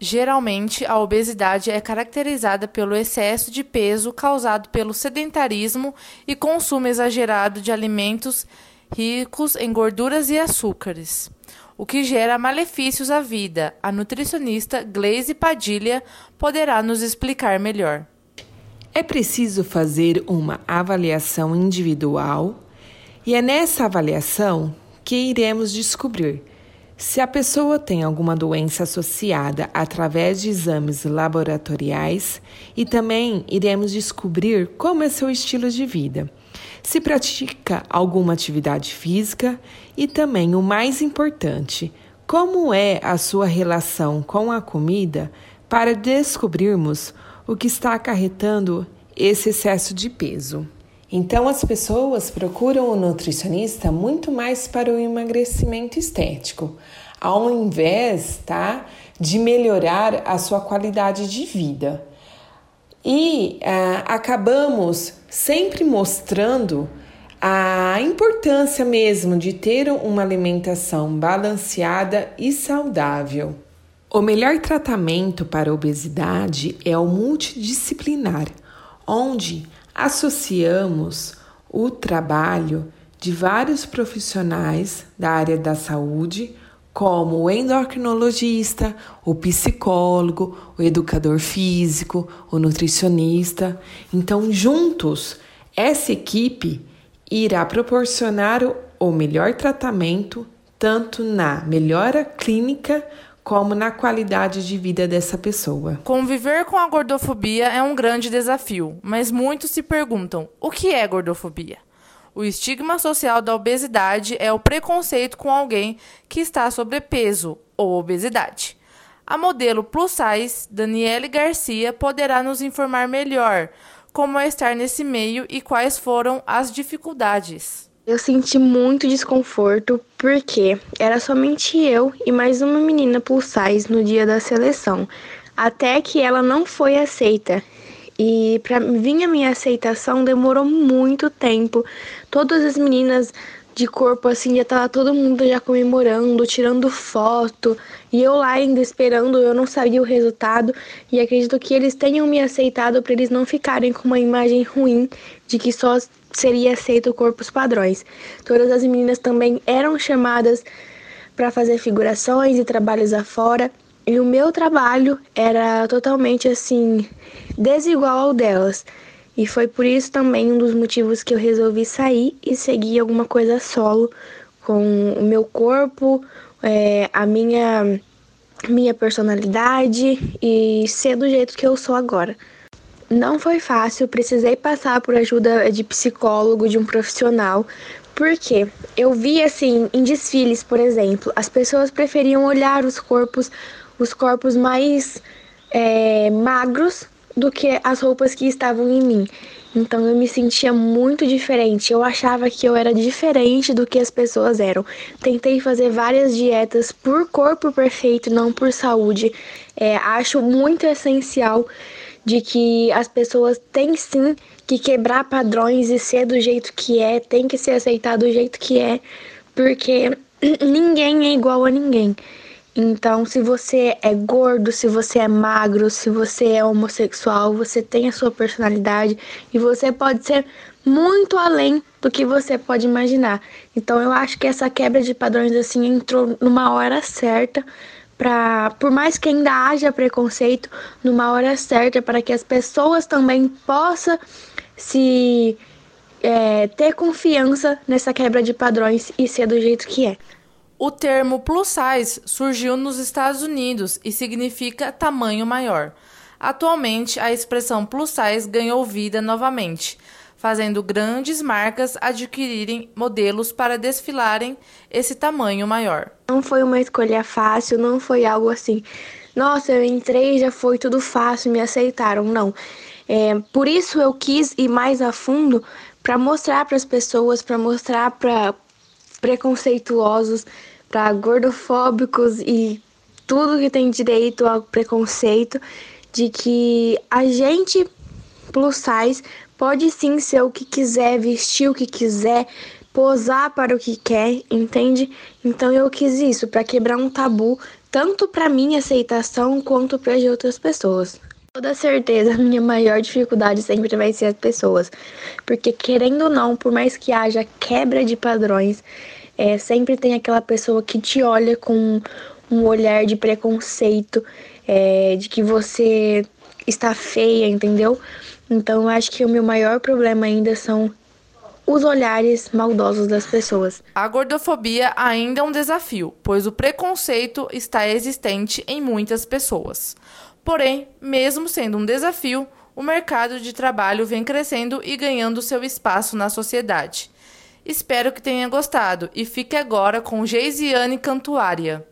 Geralmente, a obesidade é caracterizada pelo excesso de peso causado pelo sedentarismo e consumo exagerado de alimentos ricos em gorduras e açúcares, o que gera malefícios à vida. A nutricionista Glaze Padilha poderá nos explicar melhor. É preciso fazer uma avaliação individual e é nessa avaliação que iremos descobrir se a pessoa tem alguma doença associada através de exames laboratoriais e também iremos descobrir como é seu estilo de vida, se pratica alguma atividade física e também o mais importante, como é a sua relação com a comida para descobrirmos o que está acarretando esse excesso de peso. Então, as pessoas procuram o nutricionista muito mais para o emagrecimento estético, ao invés tá, de melhorar a sua qualidade de vida. E ah, acabamos sempre mostrando a importância mesmo de ter uma alimentação balanceada e saudável. O melhor tratamento para a obesidade é o multidisciplinar, onde associamos o trabalho de vários profissionais da área da saúde, como o endocrinologista, o psicólogo, o educador físico, o nutricionista. Então, juntos, essa equipe irá proporcionar o melhor tratamento tanto na melhora clínica como na qualidade de vida dessa pessoa. Conviver com a gordofobia é um grande desafio, mas muitos se perguntam: o que é gordofobia? O estigma social da obesidade é o preconceito com alguém que está sobrepeso ou obesidade. A modelo plus size, Daniele Garcia, poderá nos informar melhor como é estar nesse meio e quais foram as dificuldades. Eu senti muito desconforto porque era somente eu e mais uma menina size no dia da seleção, até que ela não foi aceita. E para vir a minha aceitação demorou muito tempo. Todas as meninas de corpo assim já tava todo mundo já comemorando, tirando foto, e eu lá ainda esperando, eu não sabia o resultado e acredito que eles tenham me aceitado para eles não ficarem com uma imagem ruim de que só seria aceito corpos padrões. Todas as meninas também eram chamadas para fazer figurações e trabalhos afora, e o meu trabalho era totalmente assim desigual ao delas. E foi por isso também um dos motivos que eu resolvi sair e seguir alguma coisa solo com o meu corpo, é, a minha minha personalidade e ser do jeito que eu sou agora. Não foi fácil, precisei passar por ajuda de psicólogo, de um profissional, porque eu vi assim em desfiles, por exemplo, as pessoas preferiam olhar os corpos, os corpos mais é, magros do que as roupas que estavam em mim. Então eu me sentia muito diferente. Eu achava que eu era diferente do que as pessoas eram. Tentei fazer várias dietas por corpo perfeito, não por saúde. É, acho muito essencial de que as pessoas têm sim que quebrar padrões e ser do jeito que é, tem que ser aceitado do jeito que é, porque ninguém é igual a ninguém. Então, se você é gordo, se você é magro, se você é homossexual, você tem a sua personalidade e você pode ser muito além do que você pode imaginar. Então, eu acho que essa quebra de padrões assim entrou numa hora certa para, por mais que ainda haja preconceito, numa hora certa para que as pessoas também possam se é, ter confiança nessa quebra de padrões e ser do jeito que é. O termo plus size surgiu nos Estados Unidos e significa tamanho maior. Atualmente, a expressão plus size ganhou vida novamente, fazendo grandes marcas adquirirem modelos para desfilarem esse tamanho maior. Não foi uma escolha fácil, não foi algo assim. Nossa, eu entrei, já foi tudo fácil, me aceitaram. Não. É, por isso eu quis ir mais a fundo para mostrar para as pessoas, para mostrar para preconceituosos, para gordofóbicos e tudo que tem direito ao preconceito, de que a gente plus size pode sim ser o que quiser, vestir o que quiser, posar para o que quer, entende? Então eu quis isso para quebrar um tabu tanto para minha aceitação quanto para de outras pessoas. Toda certeza, minha maior dificuldade sempre vai ser as pessoas, porque querendo ou não, por mais que haja quebra de padrões, é, sempre tem aquela pessoa que te olha com um olhar de preconceito, é, de que você está feia, entendeu? Então eu acho que o meu maior problema ainda são os olhares maldosos das pessoas. A gordofobia ainda é um desafio, pois o preconceito está existente em muitas pessoas. Porém, mesmo sendo um desafio, o mercado de trabalho vem crescendo e ganhando seu espaço na sociedade. Espero que tenha gostado e fique agora com Geisiane Cantuária.